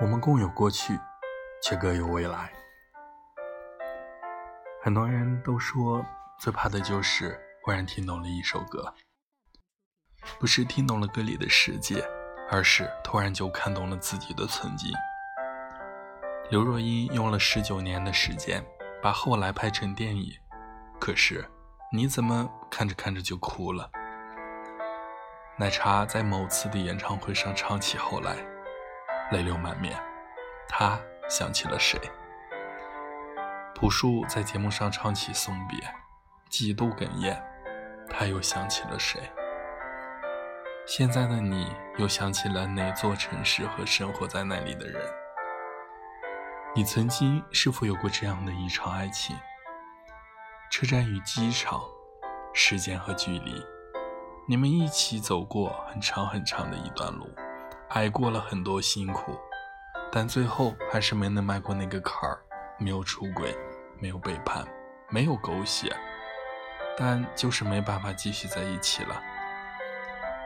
我们共有过去，却各有未来。很多人都说，最怕的就是忽然听懂了一首歌，不是听懂了歌里的世界，而是突然就看懂了自己的曾经。刘若英用了十九年的时间把《后来》拍成电影，可是你怎么看着看着就哭了？奶茶在某次的演唱会上唱起《后来》。泪流满面，他想起了谁？朴树在节目上唱起《送别》，几度哽咽，他又想起了谁？现在的你又想起了哪座城市和生活在那里的人？你曾经是否有过这样的一场爱情？车站与机场，时间和距离，你们一起走过很长很长的一段路。挨过了很多辛苦，但最后还是没能迈过那个坎儿。没有出轨，没有背叛，没有狗血，但就是没办法继续在一起了。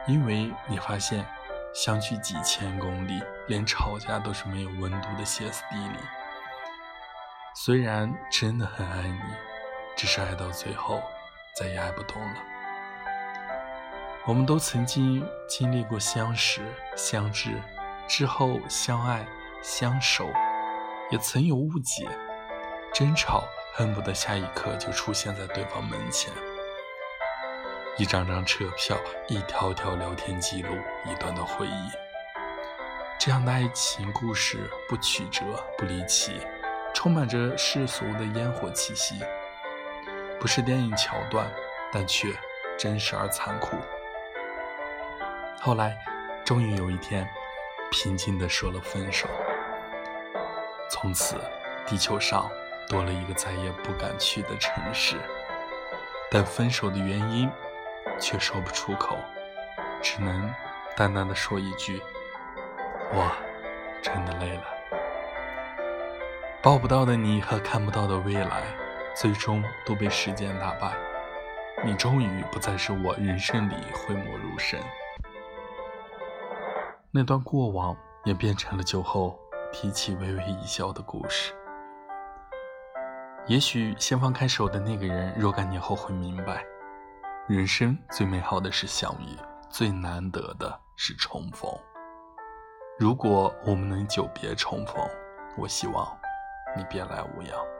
因为你发现，相距几千公里，连吵架都是没有温度的歇斯底里。虽然真的很爱你，只是爱到最后，再也爱不动了。我们都曾经经历过相识、相知，之后相爱、相守，也曾有误解、争吵，恨不得下一刻就出现在对方门前。一张张车票，一条条聊天记录，一段段回忆。这样的爱情故事不曲折，不离奇，充满着世俗的烟火气息，不是电影桥段，但却真实而残酷。后来，终于有一天，平静地说了分手。从此，地球上多了一个再也不敢去的城市。但分手的原因，却说不出口，只能淡淡的说一句：“我真的累了。”抱不到的你和看不到的未来，最终都被时间打败。你终于不再是我人生里讳莫如深。那段过往也变成了酒后提起微微一笑的故事。也许先放开手的那个人若干年后会明白，人生最美好的是相遇，最难得的是重逢。如果我们能久别重逢，我希望你别来无恙。